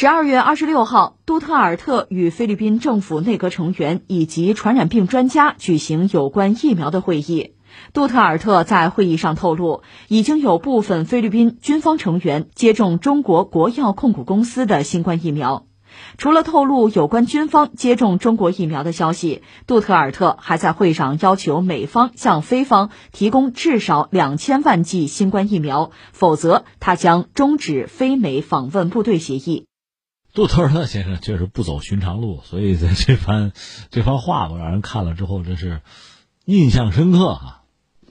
十二月二十六号，杜特尔特与菲律宾政府内阁成员以及传染病专家举行有关疫苗的会议。杜特尔特在会议上透露，已经有部分菲律宾军方成员接种中国国药控股公司的新冠疫苗。除了透露有关军方接种中国疫苗的消息，杜特尔特还在会上要求美方向菲方提供至少两千万剂新冠疫苗，否则他将终止菲美访问部队协议。杜特尔特先生确实不走寻常路，所以在这番这番话吧，让人看了之后真是印象深刻啊。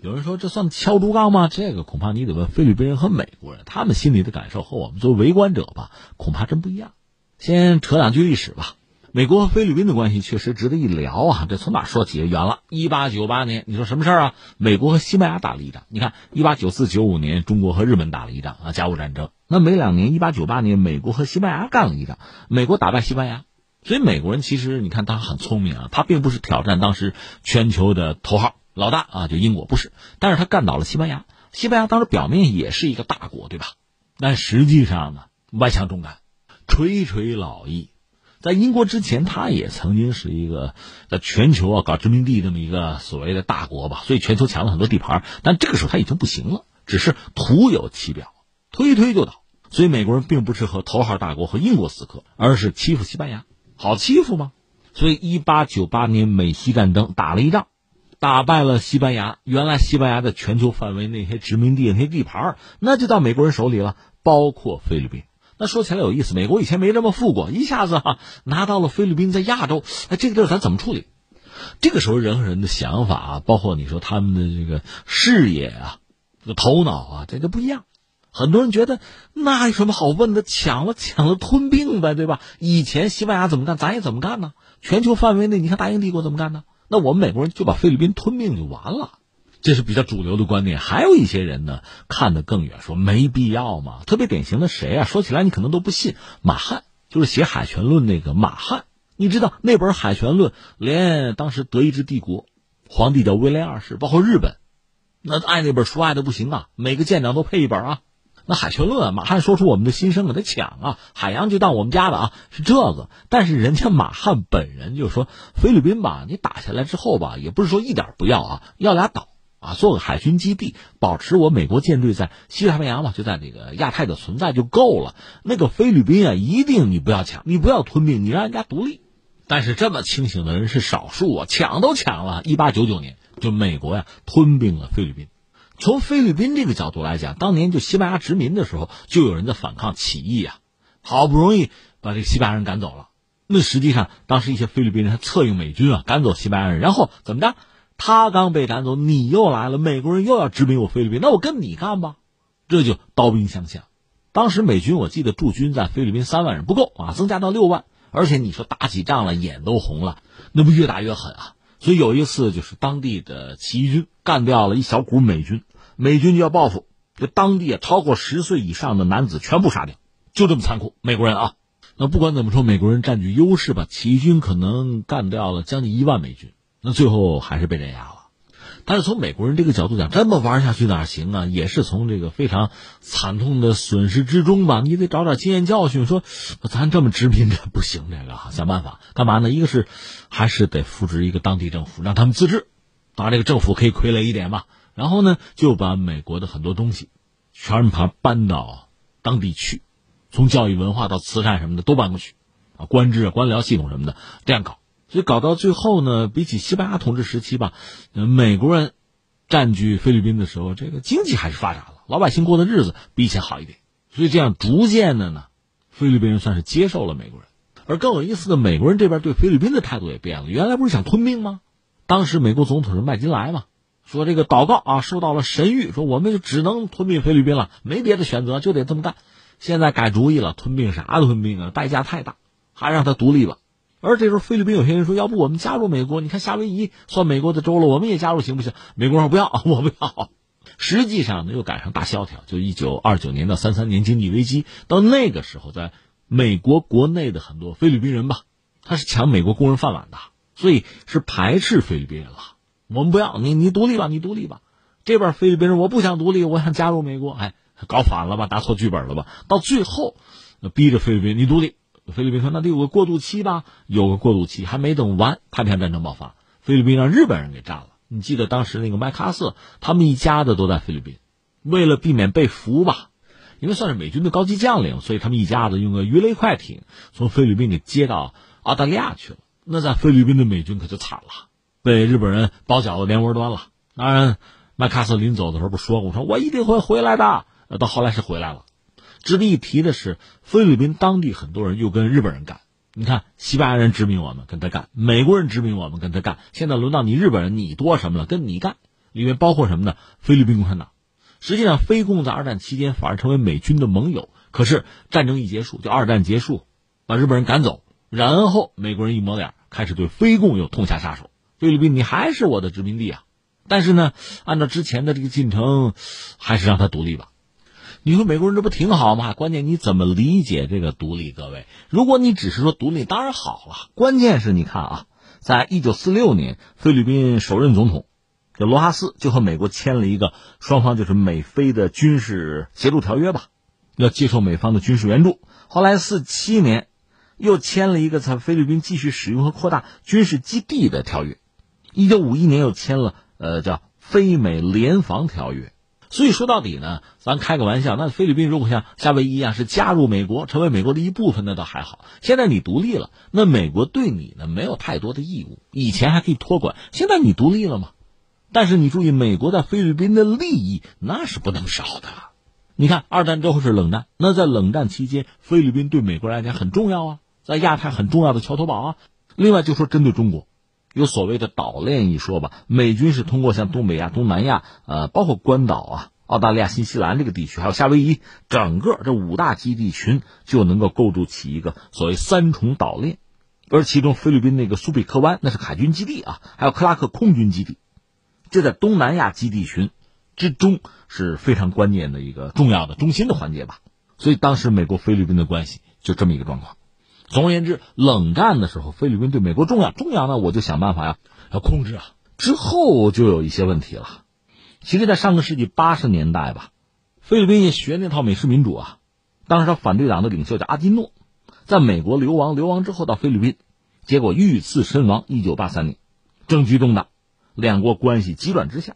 有人说这算敲竹杠吗？这个恐怕你得问菲律宾人和美国人，他们心里的感受和我们作为围观者吧，恐怕真不一样。先扯两句历史吧。美国和菲律宾的关系确实值得一聊啊！这从哪说起？远了，一八九八年，你说什么事儿啊？美国和西班牙打了一仗。你看，一八九四九五年，中国和日本打了一仗啊，甲午战争。那没两年，一八九八年，美国和西班牙干了一仗，美国打败西班牙。所以美国人其实你看他很聪明啊，他并不是挑战当时全球的头号老大啊，就英国不是，但是他干倒了西班牙。西班牙当时表面也是一个大国，对吧？但实际上呢，外强中干。垂垂老矣，在英国之前，他也曾经是一个在全球啊搞殖民地这么一个所谓的大国吧，所以全球抢了很多地盘。但这个时候他已经不行了，只是徒有其表，推推就倒。所以美国人并不是和头号大国和英国死磕，而是欺负西班牙，好欺负吗？所以一八九八年美西战争打了一仗，打败了西班牙。原来西班牙的全球范围那些殖民地那些地盘，那就到美国人手里了，包括菲律宾。那说起来有意思，美国以前没这么富过，一下子哈拿到了菲律宾在亚洲，哎，这个地儿咱怎么处理？这个时候人和人的想法啊，包括你说他们的这个视野啊、这个头脑啊，这就不一样。很多人觉得那有什么好问的？抢了抢了吞并呗，对吧？以前西班牙怎么干，咱也怎么干呢？全球范围内，你看大英帝国怎么干呢？那我们美国人就把菲律宾吞并就完了。这是比较主流的观点，还有一些人呢看得更远，说没必要嘛。特别典型的谁啊？说起来你可能都不信，马汉就是写《海权论》那个马汉。你知道那本《海权论》，连当时德意志帝国皇帝叫威廉二世，包括日本，那爱那本书爱的不行啊，每个舰长都配一本啊。那《海权论》，啊马汉说出我们的心声，给他抢啊，海洋就当我们家的啊，是这个。但是人家马汉本人就说，菲律宾吧，你打下来之后吧，也不是说一点不要啊，要俩岛。啊，做个海军基地，保持我美国舰队在西太平洋嘛，就在这个亚太的存在就够了。那个菲律宾啊，一定你不要抢，你不要吞并，你让人家独立。但是这么清醒的人是少数啊，抢都抢了。一八九九年，就美国呀吞并了菲律宾。从菲律宾这个角度来讲，当年就西班牙殖民的时候，就有人在反抗起义啊，好不容易把这个西班牙人赶走了。那实际上当时一些菲律宾人还策应美军啊，赶走西班牙人，然后怎么着？他刚被赶走，你又来了，美国人又要殖民我菲律宾，那我跟你干吧，这就刀兵相向。当时美军我记得驻军在菲律宾三万人不够啊，增加到六万，而且你说打起仗来眼都红了，那不越打越狠啊。所以有一次就是当地的起义军干掉了一小股美军，美军就要报复，这当地啊超过十岁以上的男子全部杀掉，就这么残酷。美国人啊，那不管怎么说，美国人占据优势吧，起义军可能干掉了将近一万美军。那最后还是被镇压了，但是从美国人这个角度讲，这么玩下去哪行啊？也是从这个非常惨痛的损失之中吧，你得找点经验教训。说咱这么殖民这不行，这个想办法干嘛呢？一个是还是得扶植一个当地政府，让他们自治，当然这个政府可以傀儡一点吧。然后呢，就把美国的很多东西全盘搬到当地去，从教育文化到慈善什么的都搬过去，啊，官制啊、官僚系统什么的这样搞。所以搞到最后呢，比起西班牙统治时期吧，美国人占据菲律宾的时候，这个经济还是发展了，老百姓过的日子比以前好一点。所以这样逐渐的呢，菲律宾人算是接受了美国人。而更有意思的，美国人这边对菲律宾的态度也变了。原来不是想吞并吗？当时美国总统是麦金莱嘛，说这个祷告啊受到了神谕，说我们就只能吞并菲律宾了，没别的选择，就得这么干。现在改主意了，吞并啥吞并啊？代价太大，还让他独立吧。而这时候，菲律宾有些人说：“要不我们加入美国？你看夏威夷算美国的州了，我们也加入行不行？”美国人说：“不要，我不要。”实际上呢，又赶上大萧条，就一九二九年到三三年经济危机。到那个时候，在美国国内的很多菲律宾人吧，他是抢美国工人饭碗的，所以是排斥菲律宾人了。我们不要你，你独立吧，你独立吧。这边菲律宾人我不想独立，我想加入美国，哎，搞反了吧，打错剧本了吧？到最后，逼着菲律宾你独立。菲律宾说那得有个过渡期吧，有个过渡期还没等完，太平洋战争爆发，菲律宾让日本人给占了。你记得当时那个麦克阿瑟他们一家子都在菲律宾，为了避免被俘吧，因为算是美军的高级将领，所以他们一家子用个鱼雷快艇从菲律宾给接到澳大利亚去了。那在菲律宾的美军可就惨了，被日本人包饺子连窝端了。当然，麦克阿瑟临走的时候不说过，说我一定会回来的。到后来是回来了。值得一提的是，菲律宾当地很多人又跟日本人干。你看，西班牙人殖民我们，跟他干；美国人殖民我们，跟他干。现在轮到你日本人，你多什么了？跟你干。里面包括什么呢？菲律宾共产党。实际上，菲共在二战期间反而成为美军的盟友。可是战争一结束，就二战结束，把日本人赶走，然后美国人一抹脸，开始对菲共又痛下杀手。菲律宾，你还是我的殖民地啊！但是呢，按照之前的这个进程，还是让他独立吧。你说美国人这不挺好吗？关键你怎么理解这个独立？各位，如果你只是说独立，当然好了。关键是你看啊，在一九四六年，菲律宾首任总统叫罗哈斯就和美国签了一个双方就是美菲的军事协助条约吧，要接受美方的军事援助。后来四七年又签了一个在菲律宾继续使用和扩大军事基地的条约。一九五一年又签了呃叫菲美联防条约。所以说到底呢，咱开个玩笑，那菲律宾如果像夏威夷一样是加入美国，成为美国的一部分，那倒还好。现在你独立了，那美国对你呢没有太多的义务，以前还可以托管，现在你独立了嘛？但是你注意，美国在菲律宾的利益那是不能少的。你看，二战之后是冷战，那在冷战期间，菲律宾对美国来讲很重要啊，在亚太很重要的桥头堡啊。另外就说针对中国。有所谓的岛链一说吧，美军是通过像东北亚、东南亚，呃，包括关岛啊、澳大利亚、新西兰这个地区，还有夏威夷，整个这五大基地群就能够构筑起一个所谓三重岛链。而其中菲律宾那个苏比克湾那是海军基地啊，还有克拉克空军基地，这在东南亚基地群之中是非常关键的一个重要的中心的环节吧。所以当时美国菲律宾的关系就这么一个状况。总而言之，冷战的时候，菲律宾对美国重要，重要呢，我就想办法呀，要控制啊。之后就有一些问题了。其实，在上个世纪八十年代吧，菲律宾也学那套美式民主啊。当时他反对党的领袖叫阿基诺，在美国流亡，流亡之后到菲律宾，结果遇刺身亡。一九八三年，政局动荡，两国关系急转直下。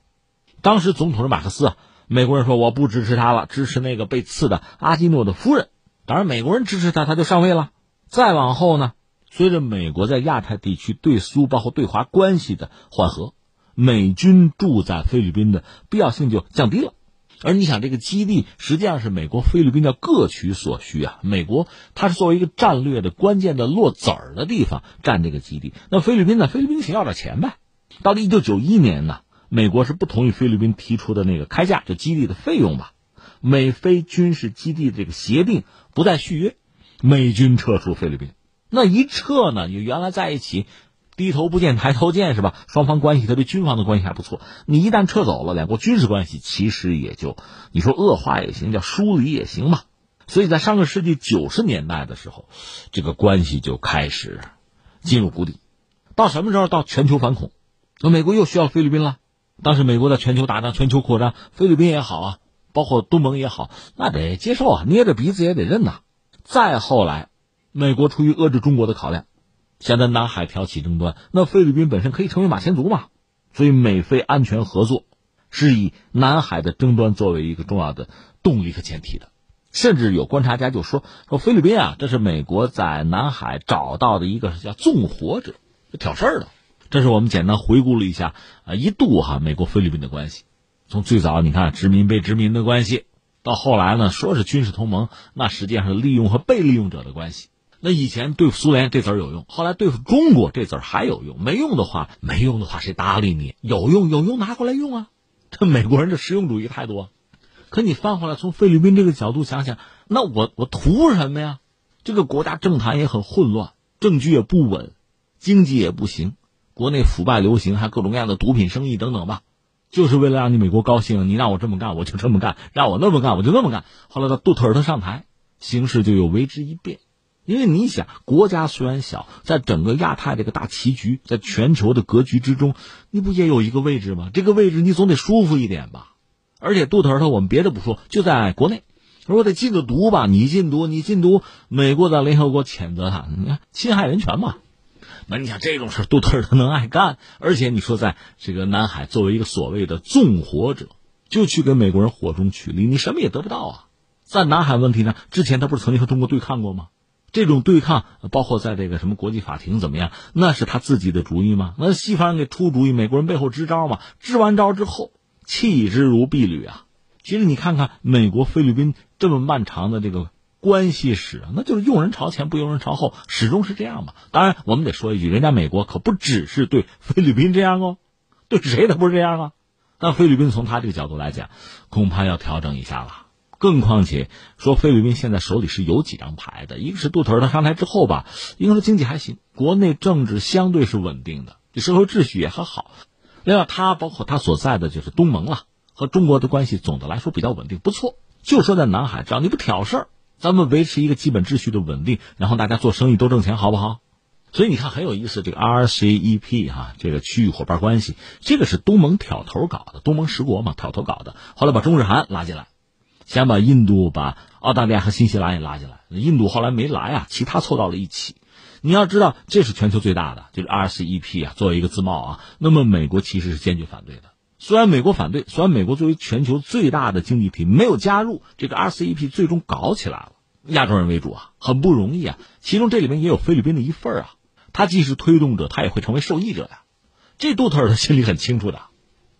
当时总统是马克思啊，美国人说我不支持他了，支持那个被刺的阿基诺的夫人。当然，美国人支持他，他就上位了。再往后呢，随着美国在亚太地区对苏包括对华关系的缓和，美军驻在菲律宾的必要性就降低了。而你想，这个基地实际上是美国菲律宾要各取所需啊。美国它是作为一个战略的关键的落子儿的地方占这个基地，那菲律宾呢？菲律宾想要点钱呗。到了一九九一年呢，美国是不同意菲律宾提出的那个开价，就基地的费用吧。美菲军事基地这个协定不再续约。美军撤出菲律宾，那一撤呢？你原来在一起，低头不见抬头见是吧？双方关系，特别军方的关系还不错。你一旦撤走了，两国军事关系其实也就，你说恶化也行，叫疏离也行嘛。所以在上个世纪九十年代的时候，这个关系就开始进入谷底。到什么时候？到全球反恐，那美国又需要菲律宾了。当时美国在全球打仗、全球扩张，菲律宾也好啊，包括东盟也好，那得接受啊，捏着鼻子也得认呐。再后来，美国出于遏制中国的考量，想在南海挑起争端，那菲律宾本身可以成为马前卒嘛？所以美菲安全合作是以南海的争端作为一个重要的动力和前提的。甚至有观察家就说说菲律宾啊，这是美国在南海找到的一个叫纵火者，挑事儿的。这是我们简单回顾了一下啊，一度哈美国菲律宾的关系，从最早你看殖民被殖民的关系。到后来呢，说是军事同盟，那实际上是利用和被利用者的关系。那以前对付苏联这字儿有用，后来对付中国这字儿还有用。没用的话，没用的话谁搭理你？有用有用拿过来用啊！这美国人的实用主义态度。可你翻回来从菲律宾这个角度想想，那我我图什么呀？这个国家政坛也很混乱，政局也不稳，经济也不行，国内腐败流行，还各种各样的毒品生意等等吧。就是为了让你美国高兴，你让我这么干，我就这么干；让我那么干，我就那么干。后来到杜特尔特上台，形势就又为之一变。因为你想，国家虽然小，在整个亚太这个大棋局，在全球的格局之中，你不也有一个位置吗？这个位置你总得舒服一点吧。而且杜特尔特，我们别的不说，就在国内，说得禁个毒吧，你禁毒，你禁毒，美国在联合国谴责他，你看侵害人权嘛。那你想这种事，杜特尔特能爱干？而且你说在这个南海作为一个所谓的纵火者，就去跟美国人火中取栗，你什么也得不到啊。在南海问题上，之前他不是曾经和中国对抗过吗？这种对抗，包括在这个什么国际法庭怎么样，那是他自己的主意吗？那西方人给出主意，美国人背后支招嘛？支完招之后，弃之如敝履啊。其实你看看美国菲律宾这么漫长的这个关系史，那就是用人朝前不用人朝后，始终是这样嘛。当然，我们得说一句，人家美国可不只是对菲律宾这样哦，对谁他不是这样啊？但菲律宾从他这个角度来讲，恐怕要调整一下了。更况且说，菲律宾现在手里是有几张牌的，一个是杜特尔特上台之后吧，应该说经济还行，国内政治相对是稳定的，这社会秩序也很好。另外，他包括他所在的就是东盟了。和中国的关系总的来说比较稳定，不错。就说在南海，只要你不挑事儿，咱们维持一个基本秩序的稳定，然后大家做生意都挣钱，好不好？所以你看很有意思，这个 RCEP 哈，这个区域伙伴关系，这个是东盟挑头搞的，东盟十国嘛挑头搞的，后来把中日韩拉进来，先把印度、把澳大利亚和新西兰也拉进来，印度后来没来啊，其他凑到了一起。你要知道，这是全球最大的，就是 RCEP 啊，作为一个自贸啊，那么美国其实是坚决反对的。虽然美国反对，虽然美国作为全球最大的经济体没有加入这个 RCEP，最终搞起来了。亚洲人为主啊，很不容易啊。其中这里面也有菲律宾的一份啊，他既是推动者，他也会成为受益者呀。这杜特尔特心里很清楚的。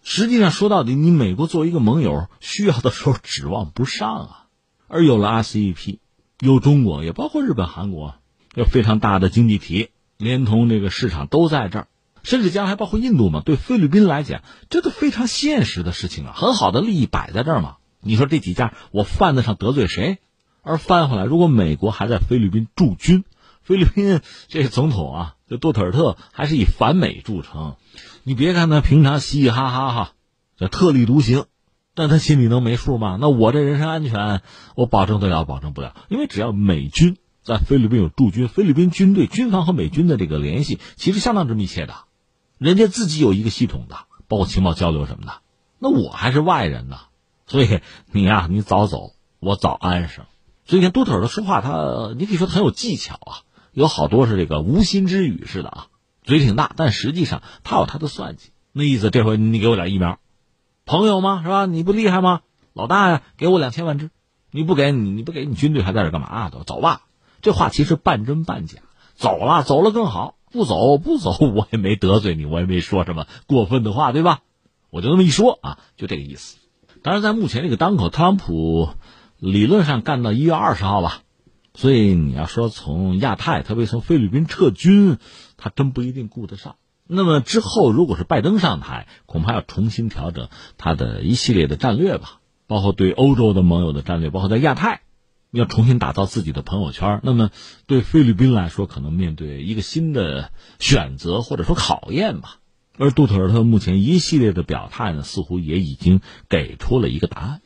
实际上说到底，你美国作为一个盟友，需要的时候指望不上啊。而有了 RCEP，有中国，也包括日本、韩国，有非常大的经济体，连同这个市场都在这儿。甚至将来还包括印度嘛？对菲律宾来讲，这都非常现实的事情啊！很好的利益摆在这儿嘛。你说这几家我犯得上得罪谁？而翻回来，如果美国还在菲律宾驻军，菲律宾这总统啊，这杜特尔特还是以反美著称。你别看他平常嘻嘻哈哈哈，这特立独行，但他心里能没数吗？那我这人身安全，我保证得了，保证不了，因为只要美军在菲律宾有驻军，菲律宾军队军方和美军的这个联系其实相当之密切的。人家自己有一个系统的，包括情报交流什么的，那我还是外人呢，所以你呀，你早走，我早安生。所以你看杜特尔特说话，他你可以说很有技巧啊，有好多是这个无心之语似的啊，嘴挺大，但实际上他有他的算计。那意思，这回你给我点疫苗，朋友吗？是吧？你不厉害吗？老大呀，给我两千万支，你不给你你不给你军队还在这干嘛？都走吧。这话其实半真半假，走了走了更好。不走不走，我也没得罪你，我也没说什么过分的话，对吧？我就那么一说啊，就这个意思。当然，在目前这个当口，特朗普理论上干到一月二十号吧，所以你要说从亚太，特别从菲律宾撤军，他真不一定顾得上。那么之后，如果是拜登上台，恐怕要重新调整他的一系列的战略吧，包括对欧洲的盟友的战略，包括在亚太。要重新打造自己的朋友圈，那么对菲律宾来说，可能面对一个新的选择或者说考验吧。而杜特尔特目前一系列的表态呢，似乎也已经给出了一个答案。